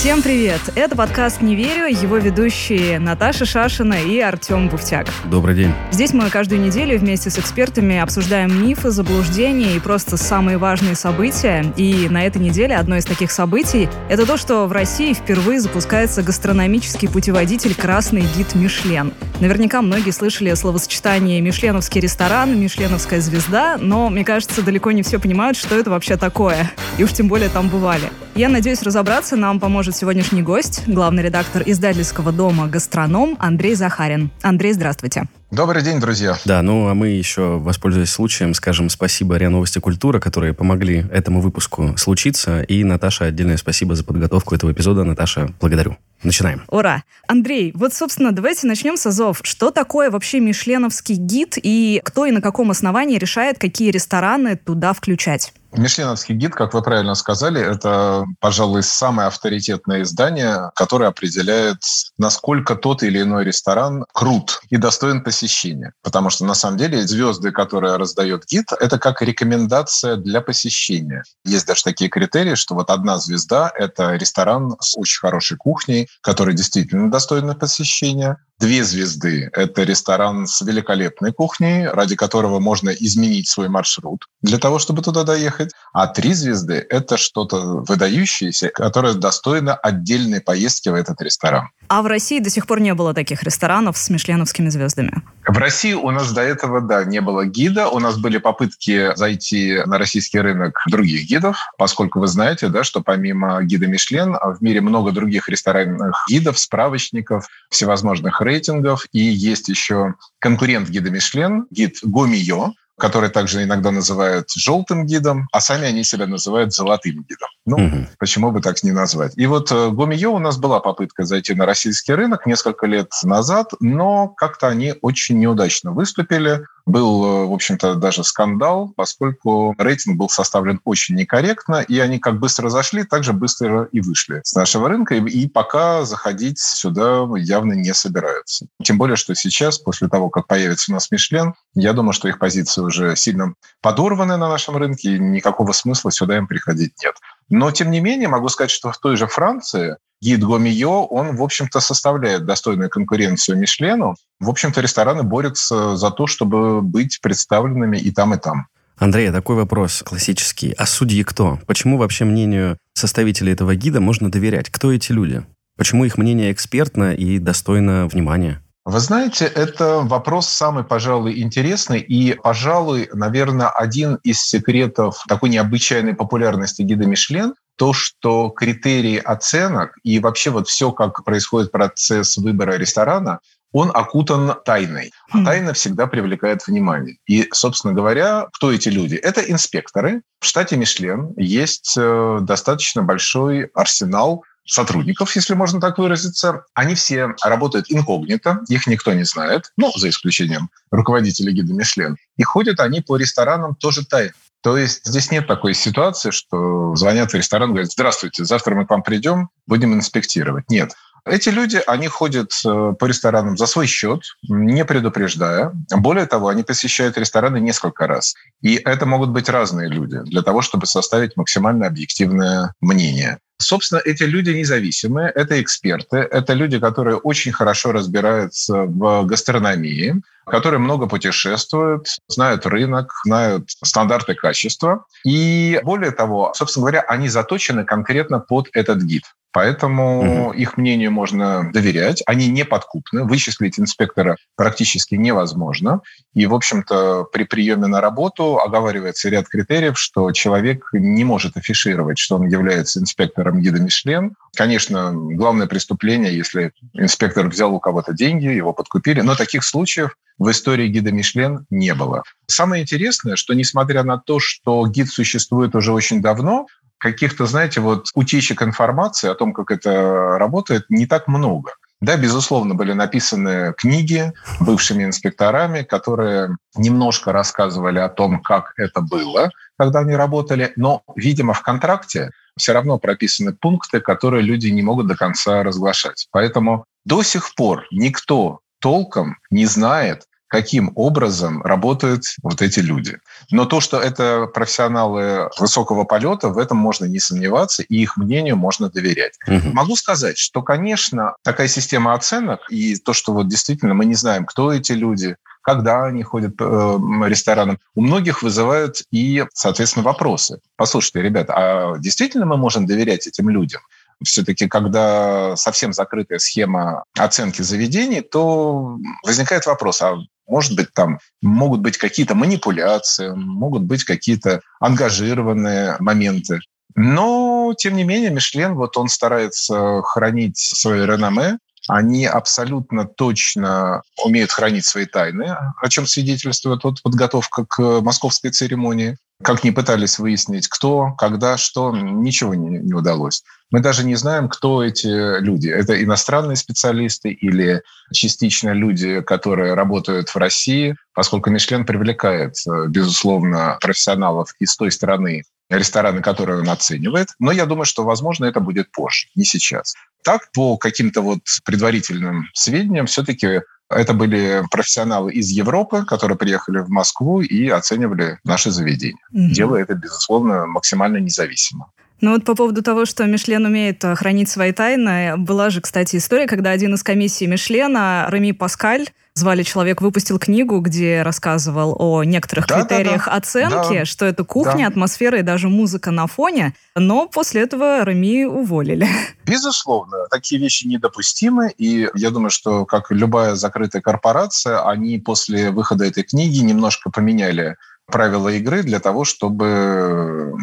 Всем привет! Это подкаст «Не верю», его ведущие Наташа Шашина и Артем Буфтяк. Добрый день. Здесь мы каждую неделю вместе с экспертами обсуждаем мифы, заблуждения и просто самые важные события. И на этой неделе одно из таких событий – это то, что в России впервые запускается гастрономический путеводитель «Красный гид Мишлен». Наверняка многие слышали словосочетание «мишленовский ресторан», «мишленовская звезда», но, мне кажется, далеко не все понимают, что это вообще такое. И уж тем более там бывали. Я надеюсь, разобраться нам поможет поможет сегодняшний гость, главный редактор издательского дома «Гастроном» Андрей Захарин. Андрей, здравствуйте. Добрый день, друзья. Да, ну а мы еще, воспользуясь случаем, скажем спасибо РИА Новости Культура, которые помогли этому выпуску случиться. И Наташа, отдельное спасибо за подготовку этого эпизода. Наташа, благодарю. Начинаем. Ура! Андрей, вот, собственно, давайте начнем с азов. Что такое вообще мишленовский гид и кто и на каком основании решает, какие рестораны туда включать? Мишленовский гид, как вы правильно сказали, это, пожалуй, самое авторитетное издание, которое определяет, насколько тот или иной ресторан крут и достоин посещения. Потому что, на самом деле, звезды, которые раздает гид, это как рекомендация для посещения. Есть даже такие критерии, что вот одна звезда – это ресторан с очень хорошей кухней, который действительно достойный посещения. Две звезды – это ресторан с великолепной кухней, ради которого можно изменить свой маршрут для того, чтобы туда доехать. А три звезды – это что-то выдающееся, которое достойно отдельной поездки в этот ресторан. А в России до сих пор не было таких ресторанов с мишленовскими звездами? В России у нас до этого, да, не было гида. У нас были попытки зайти на российский рынок других гидов, поскольку вы знаете, да, что помимо гида Мишлен в мире много других ресторанных гидов, справочников, всевозможных рейтингов. И есть еще конкурент гида Мишлен, гид Гомио, который также иногда называют желтым гидом, а сами они себя называют золотым гидом. Ну, угу. почему бы так не назвать? И вот э, Гомио у нас была попытка зайти на российский рынок несколько лет назад, но как-то они очень неудачно выступили. Был, э, в общем-то, даже скандал, поскольку рейтинг был составлен очень некорректно, и они как быстро зашли, так же быстро и вышли с нашего рынка, и пока заходить сюда явно не собираются. Тем более, что сейчас, после того, как появится у нас Мишлен, я думаю, что их позиции уже сильно подорваны на нашем рынке, и никакого смысла сюда им приходить нет. Но, тем не менее, могу сказать, что в той же Франции гид Гомио, он, в общем-то, составляет достойную конкуренцию Мишлену. В общем-то, рестораны борются за то, чтобы быть представленными и там, и там. Андрей, такой вопрос классический. А судьи кто? Почему вообще мнению составителей этого гида можно доверять? Кто эти люди? Почему их мнение экспертно и достойно внимания? Вы знаете, это вопрос самый, пожалуй, интересный и, пожалуй, наверное, один из секретов такой необычайной популярности гида Мишлен то, что критерии оценок и вообще вот все, как происходит процесс выбора ресторана, он окутан тайной. А хм. тайна всегда привлекает внимание. И, собственно говоря, кто эти люди? Это инспекторы. В штате Мишлен есть э, достаточно большой арсенал сотрудников, если можно так выразиться. Они все работают инкогнито, их никто не знает, ну, за исключением руководителя гида Мишлен. И ходят они по ресторанам тоже тайно. То есть здесь нет такой ситуации, что звонят в ресторан говорят, здравствуйте, завтра мы к вам придем, будем инспектировать. Нет. Эти люди, они ходят э, по ресторанам за свой счет, не предупреждая. Более того, они посещают рестораны несколько раз. И это могут быть разные люди для того, чтобы составить максимально объективное мнение. Собственно, эти люди независимые, это эксперты, это люди, которые очень хорошо разбираются в гастрономии, которые много путешествуют, знают рынок, знают стандарты качества. И более того, собственно говоря, они заточены конкретно под этот гид. Поэтому угу. их мнению можно доверять. Они не подкупны. Вычислить инспектора практически невозможно. И, в общем-то, при приеме на работу оговаривается ряд критериев, что человек не может афишировать, что он является инспектором гида Мишлен. Конечно, главное преступление, если инспектор взял у кого-то деньги, его подкупили. Но таких случаев в истории гида Мишлен не было. Самое интересное, что несмотря на то, что гид существует уже очень давно, каких-то, знаете, вот утечек информации о том, как это работает, не так много. Да, безусловно, были написаны книги бывшими инспекторами, которые немножко рассказывали о том, как это было, когда они работали, но, видимо, в контракте все равно прописаны пункты, которые люди не могут до конца разглашать. Поэтому до сих пор никто толком не знает, каким образом работают вот эти люди. Но то, что это профессионалы высокого полета, в этом можно не сомневаться, и их мнению можно доверять. Угу. Могу сказать, что, конечно, такая система оценок и то, что вот действительно мы не знаем, кто эти люди, когда они ходят по э, ресторанам, у многих вызывают и, соответственно, вопросы. Послушайте, ребята, а действительно мы можем доверять этим людям? все-таки, когда совсем закрытая схема оценки заведений, то возникает вопрос, а может быть, там могут быть какие-то манипуляции, могут быть какие-то ангажированные моменты. Но, тем не менее, Мишлен, вот он старается хранить свое реноме, они абсолютно точно умеют хранить свои тайны, о чем свидетельствует вот подготовка к московской церемонии. Как ни пытались выяснить, кто, когда, что, ничего не, не удалось. Мы даже не знаем, кто эти люди. Это иностранные специалисты или частично люди, которые работают в России, поскольку Мишлен привлекает, безусловно, профессионалов из той страны, рестораны, которые он оценивает. Но я думаю, что, возможно, это будет позже, не сейчас. Так, по каким-то вот предварительным сведениям, все-таки это были профессионалы из Европы, которые приехали в Москву и оценивали наши заведения, mm-hmm. делая это, безусловно, максимально независимо. Ну вот по поводу того, что Мишлен умеет э, хранить свои тайны, была же, кстати, история, когда один из комиссий Мишлена, Реми Паскаль, звали человек, выпустил книгу, где рассказывал о некоторых да, критериях да, да. оценки, да. что это кухня, да. атмосфера и даже музыка на фоне. Но после этого Реми уволили. Безусловно, такие вещи недопустимы. И я думаю, что, как любая закрытая корпорация, они после выхода этой книги немножко поменяли правила игры для того, чтобы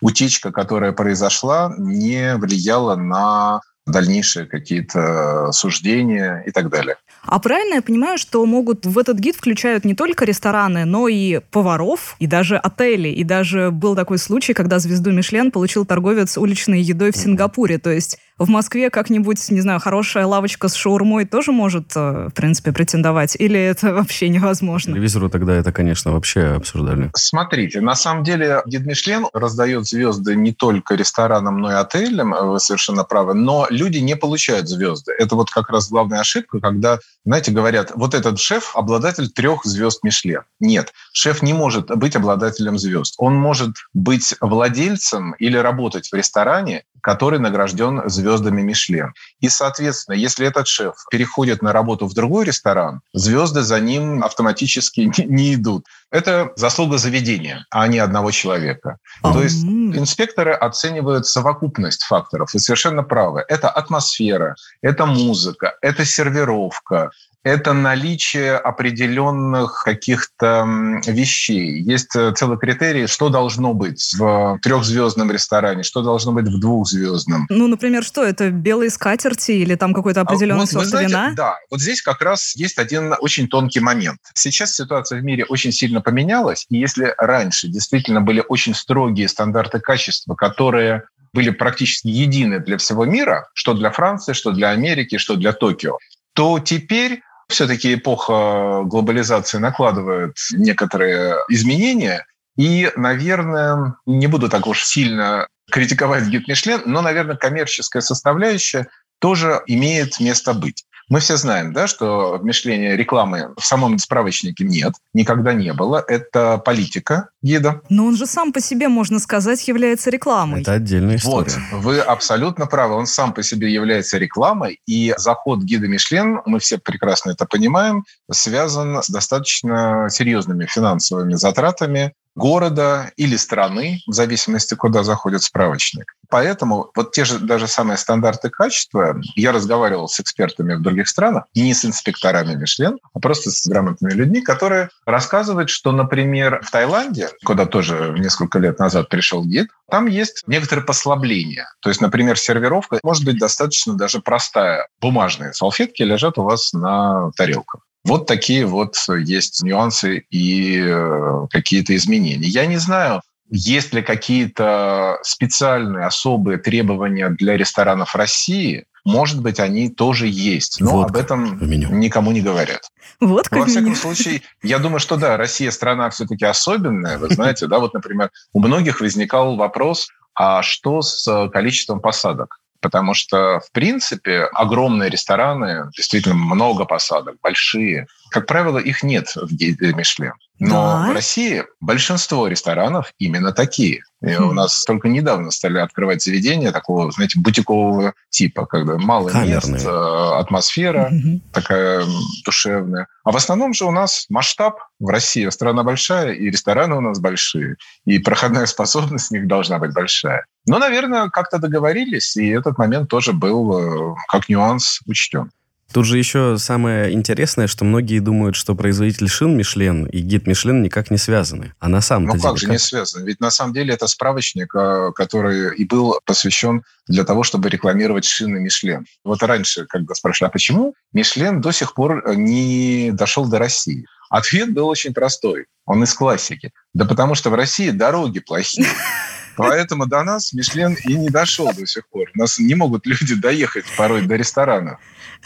утечка, которая произошла, не влияла на дальнейшие какие-то суждения и так далее. А правильно я понимаю, что могут в этот гид включают не только рестораны, но и поваров, и даже отели. И даже был такой случай, когда звезду Мишлен получил торговец уличной едой в Сингапуре. То есть в Москве как-нибудь, не знаю, хорошая лавочка с шаурмой тоже может, э, в принципе, претендовать? Или это вообще невозможно? Телевизору тогда это, конечно, вообще обсуждали. Смотрите, на самом деле Гид Мишлен раздает звезды не только ресторанам, но и отелям, вы совершенно правы, но люди не получают звезды. Это вот как раз главная ошибка, когда знаете, говорят, вот этот шеф обладатель трех звезд Мишлен. Нет, шеф не может быть обладателем звезд. Он может быть владельцем или работать в ресторане, который награжден звездами Мишлен. И, соответственно, если этот шеф переходит на работу в другой ресторан, звезды за ним автоматически не идут. Это заслуга заведения, а не одного человека. Mm-hmm. То есть инспекторы оценивают совокупность факторов. И совершенно правы. Это атмосфера, это музыка, это сервировка, это наличие определенных каких-то вещей. Есть э, целый критерий, что должно быть в трехзвездном ресторане, что должно быть в двухзвездном. Ну, например, что это? Белые скатерти или там какой-то определенный а, вот, сорт знаете, вина? Да, вот здесь как раз есть один очень тонкий момент. Сейчас ситуация в мире очень сильно поменялась, и если раньше действительно были очень строгие стандарты качества, которые были практически едины для всего мира, что для Франции, что для Америки, что для Токио, то теперь все-таки эпоха глобализации накладывает некоторые изменения. И, наверное, не буду так уж сильно критиковать гид Мишлен, но, наверное, коммерческая составляющая тоже имеет место быть. Мы все знаем, да, что в Мишлене рекламы в самом справочнике нет, никогда не было. Это политика гида. Но он же сам по себе, можно сказать, является рекламой. Это отдельная история. Вот, вы абсолютно правы. Он сам по себе является рекламой, и заход гида Мишлен, мы все прекрасно это понимаем, связан с достаточно серьезными финансовыми затратами города или страны, в зависимости, куда заходит справочник. Поэтому вот те же даже самые стандарты качества, я разговаривал с экспертами в других странах, не с инспекторами Мишлен, а просто с грамотными людьми, которые рассказывают, что, например, в Таиланде, куда тоже несколько лет назад пришел гид, там есть некоторые послабления. То есть, например, сервировка может быть достаточно даже простая. Бумажные салфетки лежат у вас на тарелках. Вот такие вот есть нюансы и э, какие-то изменения. Я не знаю, есть ли какие-то специальные особые требования для ресторанов России, может быть, они тоже есть, но вот об этом меню. никому не говорят. Вот Во всяком меню. случае, я думаю, что да, Россия страна все-таки особенная. Вы знаете, да, вот, например, у многих возникал вопрос, а что с количеством посадок. Потому что, в принципе, огромные рестораны, действительно много посадок, большие. Как правило, их нет в гиде Мишлен. Но да. в России большинство ресторанов именно такие. И хм. у нас только недавно стали открывать заведения такого, знаете, бутикового типа, когда мало Камерные. мест, атмосфера угу. такая душевная. А в основном же у нас масштаб в России, страна большая, и рестораны у нас большие, и проходная способность у них должна быть большая. Но, наверное, как-то договорились, и этот момент тоже был э, как нюанс учтен. Тут же еще самое интересное, что многие думают, что производитель шин Мишлен и гид Мишлен никак не связаны. А на самом деле... Ну как же не связаны? Ведь на самом деле это справочник, а, который и был посвящен для того, чтобы рекламировать шины Мишлен. Вот раньше, когда спрашивали, а почему Мишлен до сих пор не дошел до России? Ответ был очень простой. Он из классики. Да потому что в России дороги плохие. Поэтому до нас Мишлен и не дошел до сих пор. У нас не могут люди доехать порой до ресторана.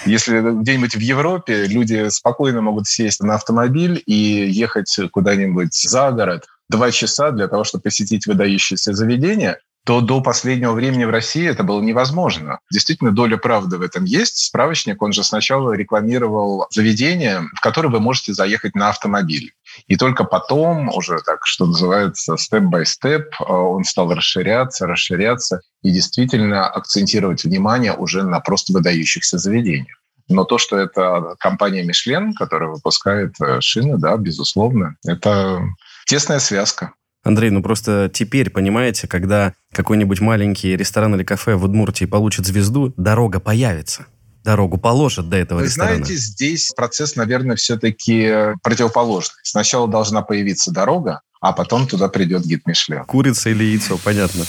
Если где-нибудь в Европе люди спокойно могут сесть на автомобиль и ехать куда-нибудь за город два часа для того, чтобы посетить выдающееся заведение, то до последнего времени в России это было невозможно. Действительно, доля правды в этом есть. Справочник, он же сначала рекламировал заведение, в которое вы можете заехать на автомобиль. И только потом, уже так, что называется, степ-бай-степ, он стал расширяться, расширяться и действительно акцентировать внимание уже на просто выдающихся заведениях. Но то, что это компания Мишлен, которая выпускает э, шины, да, безусловно, это тесная связка. Андрей, ну просто теперь, понимаете, когда какой-нибудь маленький ресторан или кафе в Удмуртии получит звезду, дорога появится. Дорогу положат до этого Вы ресторана. знаете, здесь процесс, наверное, все-таки противоположный. Сначала должна появиться дорога, а потом туда придет гид Мишлен. Курица или яйцо, понятно.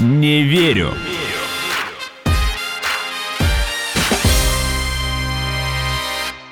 Не верю.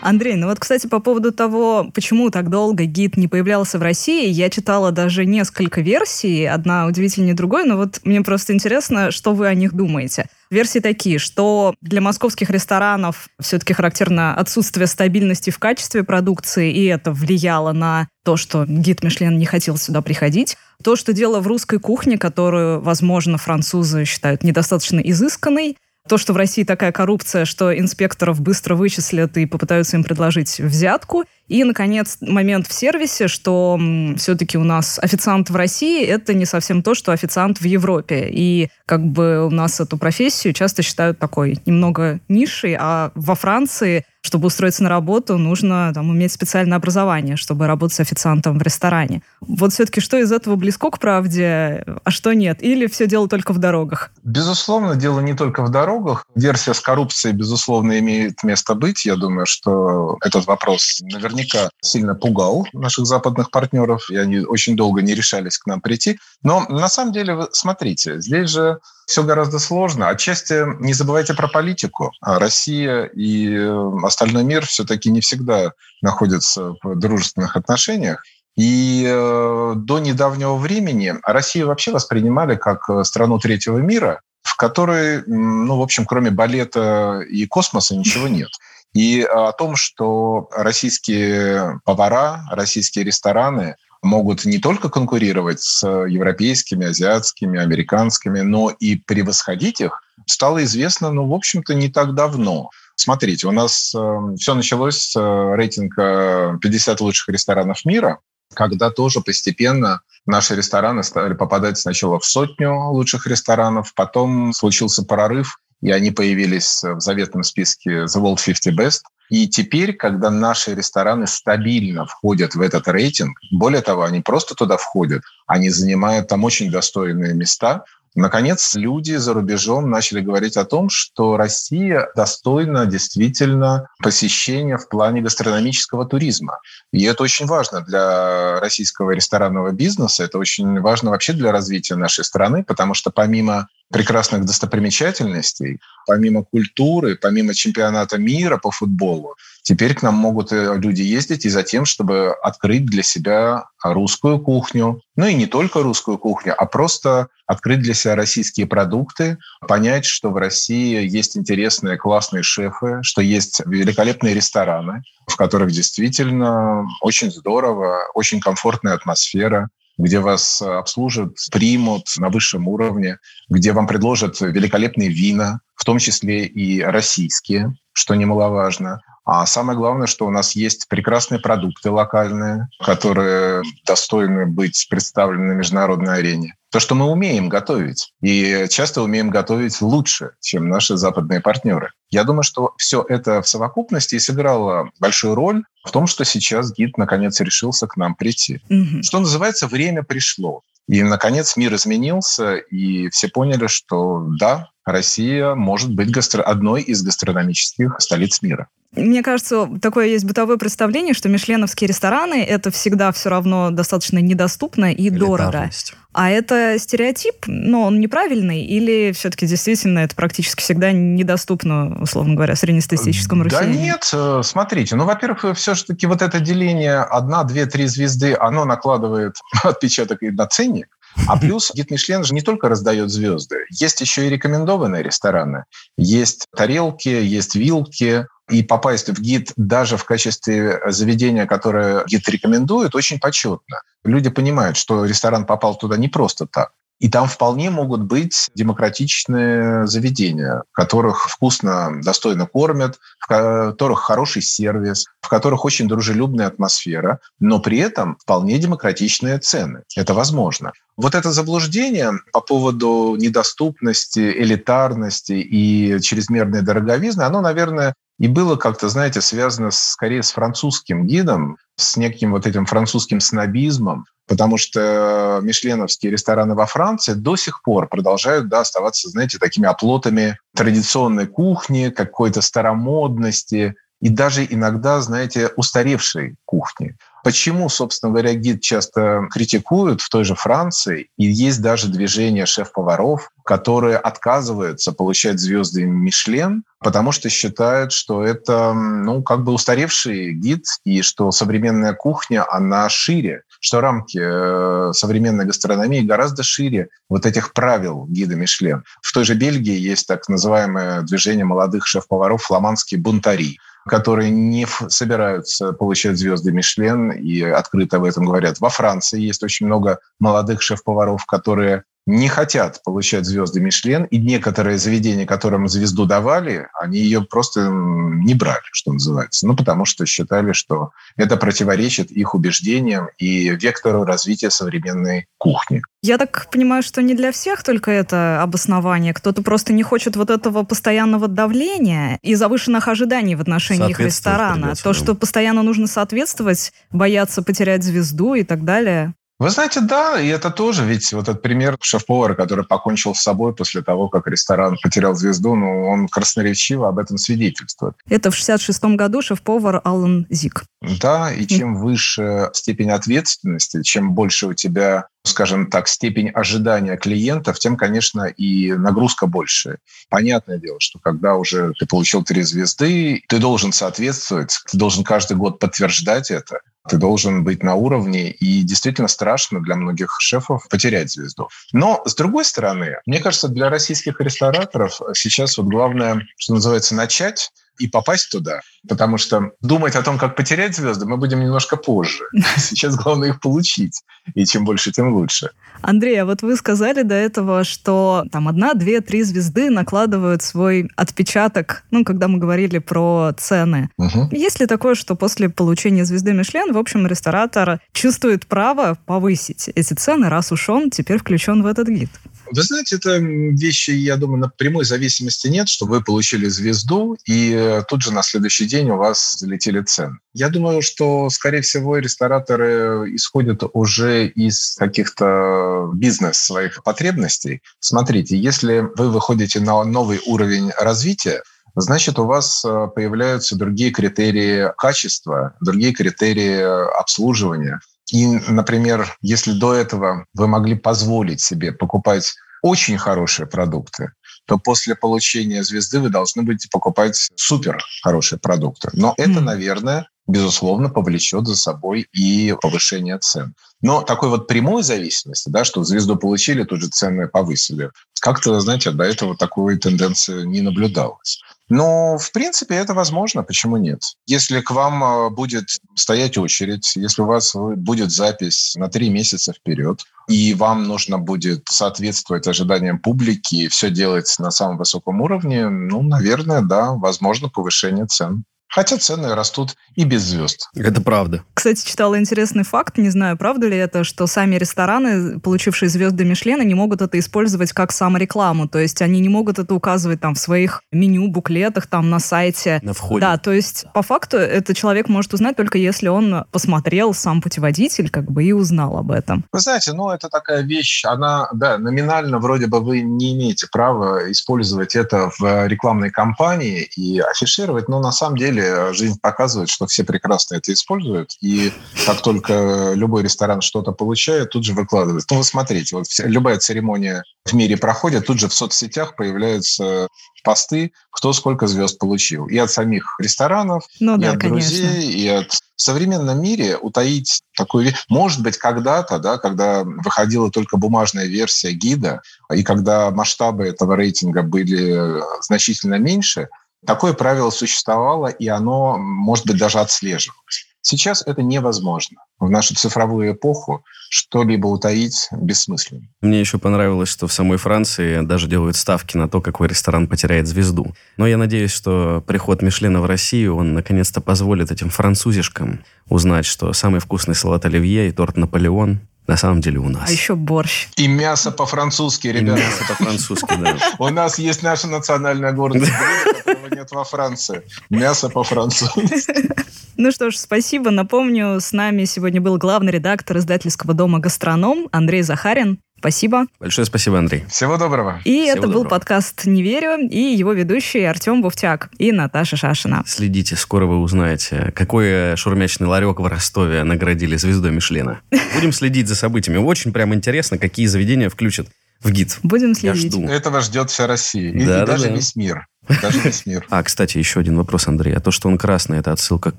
Андрей, ну вот, кстати, по поводу того, почему так долго гид не появлялся в России, я читала даже несколько версий, одна удивительнее другой, но вот мне просто интересно, что вы о них думаете. Версии такие, что для московских ресторанов все-таки характерно отсутствие стабильности в качестве продукции, и это влияло на то, что гид Мишлен не хотел сюда приходить. То, что дело в русской кухне, которую, возможно, французы считают недостаточно изысканной, то, что в России такая коррупция, что инспекторов быстро вычислят и попытаются им предложить взятку. И, наконец, момент в сервисе, что все-таки у нас официант в России — это не совсем то, что официант в Европе. И как бы у нас эту профессию часто считают такой немного нишей, а во Франции чтобы устроиться на работу, нужно там, иметь специальное образование, чтобы работать официантом в ресторане. Вот все-таки что из этого близко к правде, а что нет? Или все дело только в дорогах? Безусловно, дело не только в дорогах. Версия с коррупцией, безусловно, имеет место быть. Я думаю, что этот вопрос наверняка сильно пугал наших западных партнеров, и они очень долго не решались к нам прийти. Но на самом деле, смотрите, здесь же все гораздо сложно. Отчасти не забывайте про политику. А Россия и э, остальной мир все-таки не всегда находятся в дружественных отношениях. И э, до недавнего времени Россию вообще воспринимали как э, страну третьего мира, в которой, ну, в общем, кроме балета и космоса ничего нет. И о том, что российские повара, российские рестораны могут не только конкурировать с европейскими, азиатскими, американскими, но и превосходить их, стало известно, ну, в общем-то, не так давно. Смотрите, у нас э, все началось с э, рейтинга 50 лучших ресторанов мира, когда тоже постепенно наши рестораны стали попадать сначала в сотню лучших ресторанов, потом случился прорыв, и они появились в заветном списке The World 50 Best. И теперь, когда наши рестораны стабильно входят в этот рейтинг, более того, они просто туда входят, они занимают там очень достойные места, Наконец, люди за рубежом начали говорить о том, что Россия достойна действительно посещения в плане гастрономического туризма. И это очень важно для российского ресторанного бизнеса, это очень важно вообще для развития нашей страны, потому что помимо прекрасных достопримечательностей, помимо культуры, помимо чемпионата мира по футболу, Теперь к нам могут э, люди ездить и за тем, чтобы открыть для себя русскую кухню. Ну и не только русскую кухню, а просто открыть для себя российские продукты, понять, что в России есть интересные, классные шефы, что есть великолепные рестораны, в которых действительно очень здорово, очень комфортная атмосфера, где вас обслужат, примут на высшем уровне, где вам предложат великолепные вина, в том числе и российские, что немаловажно. А самое главное, что у нас есть прекрасные продукты локальные, которые достойны быть представлены на международной арене. То, что мы умеем готовить. И часто умеем готовить лучше, чем наши западные партнеры. Я думаю, что все это в совокупности сыграло большую роль в том, что сейчас гид наконец решился к нам прийти. Угу. Что называется, время пришло. И, наконец, мир изменился, и все поняли, что да, Россия может быть гастро... одной из гастрономических столиц мира. Мне кажется, такое есть бытовое представление, что мишленовские рестораны — это всегда все равно достаточно недоступно и дорого. А это стереотип, но он неправильный, или все-таки действительно это практически всегда недоступно, условно говоря, среднестатистическому россиянину? Да нет, э, смотрите, ну, во-первых, все-таки вот это деление одна, две, три звезды, оно накладывает отпечаток и на ценник, а плюс гид Мишлен же не только раздает звезды, есть еще и рекомендованные рестораны. Есть тарелки, есть вилки, и попасть в гид даже в качестве заведения, которое гид рекомендует, очень почетно. Люди понимают, что ресторан попал туда не просто так. И там вполне могут быть демократичные заведения, в которых вкусно, достойно кормят, в которых хороший сервис, в которых очень дружелюбная атмосфера, но при этом вполне демократичные цены. Это возможно. Вот это заблуждение по поводу недоступности, элитарности и чрезмерной дороговизны, оно, наверное, и было как-то, знаете, связано скорее с французским гидом, с неким вот этим французским снобизмом, потому что мишленовские рестораны во Франции до сих пор продолжают да, оставаться, знаете, такими оплотами традиционной кухни, какой-то старомодности и даже иногда, знаете, устаревшей кухни. Почему, собственно говоря, гид часто критикуют в той же Франции, и есть даже движение шеф-поваров, которые отказываются получать звезды Мишлен, потому что считают, что это, ну, как бы устаревший гид, и что современная кухня, она шире, что рамки э, современной гастрономии гораздо шире вот этих правил гида Мишлен. В той же Бельгии есть так называемое движение молодых шеф-поваров «Фламандские бунтари», которые не собираются получать звезды Мишлен и открыто об этом говорят. Во Франции есть очень много молодых шеф-поваров, которые не хотят получать звезды Мишлен, и некоторые заведения, которым звезду давали, они ее просто не брали, что называется. Ну, потому что считали, что это противоречит их убеждениям и вектору развития современной кухни. Я так понимаю, что не для всех только это обоснование. Кто-то просто не хочет вот этого постоянного давления и завышенных ожиданий в отношении их ресторана. То, что постоянно нужно соответствовать, бояться потерять звезду и так далее. Вы знаете, да, и это тоже, ведь вот этот пример шеф-повара, который покончил с собой после того, как ресторан потерял звезду, ну, он красноречиво об этом свидетельствует. Это в 66-м году шеф-повар Аллан Зик. Да, и чем выше степень ответственности, чем больше у тебя скажем так, степень ожидания клиентов, тем, конечно, и нагрузка больше. Понятное дело, что когда уже ты получил три звезды, ты должен соответствовать, ты должен каждый год подтверждать это. Ты должен быть на уровне, и действительно страшно для многих шефов потерять звезду. Но, с другой стороны, мне кажется, для российских рестораторов сейчас вот главное, что называется, начать и попасть туда. Потому что думать о том, как потерять звезды, мы будем немножко позже. Сейчас главное их получить. И чем больше, тем лучше. Андрей, а вот вы сказали до этого, что там одна, две, три звезды накладывают свой отпечаток, ну, когда мы говорили про цены. Угу. Есть ли такое, что после получения звезды Мишлен, в общем, ресторатор чувствует право повысить эти цены, раз уж он теперь включен в этот гид? Вы знаете, это вещи, я думаю, на прямой зависимости нет, что вы получили звезду, и э, тут же на следующий день у вас залетели цены. Я думаю, что, скорее всего, рестораторы исходят уже из каких-то бизнес своих потребностей. Смотрите, если вы выходите на новый уровень развития, значит, у вас э, появляются другие критерии качества, другие критерии обслуживания. И, например, если до этого вы могли позволить себе покупать очень хорошие продукты, то после получения звезды вы должны будете покупать супер хорошие продукты. Но это, наверное, безусловно, повлечет за собой и повышение цен. Но такой вот прямой зависимости, да, что звезду получили, тут же цены повысили, как-то, знаете, до этого такой тенденции не наблюдалось. Но, в принципе, это возможно. Почему нет? Если к вам э, будет стоять очередь, если у вас будет запись на три месяца вперед, и вам нужно будет соответствовать ожиданиям публики и все делать на самом высоком уровне, ну, наверное, да, возможно повышение цен. Хотя цены растут и без звезд. Это правда. Кстати, читала интересный факт, не знаю, правда ли это, что сами рестораны, получившие звезды Мишлена, не могут это использовать как саморекламу. То есть они не могут это указывать там в своих меню, буклетах, там на сайте. На входе. Да, то есть по факту это человек может узнать только если он посмотрел сам путеводитель, как бы и узнал об этом. Вы знаете, ну это такая вещь, она, да, номинально вроде бы вы не имеете права использовать это в рекламной кампании и афишировать, но на самом деле жизнь показывает, что все прекрасно это используют, и как только любой ресторан что-то получает, тут же выкладывает. Ну, вы смотрите, вот вся, любая церемония в мире проходит, тут же в соцсетях появляются посты, кто сколько звезд получил. И от самих ресторанов, ну, и да, от конечно. друзей, и от... В современном мире утаить такую вещь... Может быть, когда-то, да, когда выходила только бумажная версия гида, и когда масштабы этого рейтинга были значительно меньше, Такое правило существовало, и оно, может быть, даже отслеживалось. Сейчас это невозможно. В нашу цифровую эпоху что-либо утаить бессмысленно. Мне еще понравилось, что в самой Франции даже делают ставки на то, какой ресторан потеряет звезду. Но я надеюсь, что приход Мишлена в Россию, он наконец-то позволит этим французишкам узнать, что самый вкусный салат оливье и торт Наполеон на самом деле у нас. А еще борщ. И мясо по-французски, И ребята. мясо по-французски, да. У нас есть наша национальная гордость, которого нет во Франции. Мясо по-французски. Ну что ж, спасибо. Напомню, с нами сегодня был главный редактор издательского дома «Гастроном» Андрей Захарин. Спасибо. Большое спасибо, Андрей. Всего доброго. И Всего это был доброго. подкаст «Не верю» и его ведущие Артем Буфтяк и Наташа Шашина. Следите, скоро вы узнаете, какой шурмячный ларек в Ростове наградили звездой Мишлена. Будем следить за событиями. Очень прям интересно, какие заведения включат в гид. Будем Я следить. жду. Этого ждет вся Россия. И, и Да, да, даже да. весь мир. Даже весь мир. А, кстати, еще один вопрос, Андрей. А то, что он красный, это отсылка к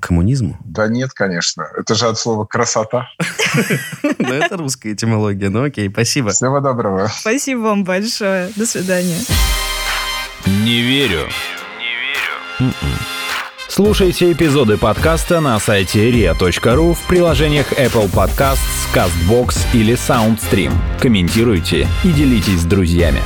коммунизму? Да нет, конечно. Это же от слова «красота». Ну, это русская этимология. Ну, окей, спасибо. Всего доброго. Спасибо вам большое. До свидания. Не верю. Не верю. Слушайте эпизоды подкаста на сайте ria.ru в приложениях Apple Podcasts, CastBox или SoundStream. Комментируйте и делитесь с друзьями.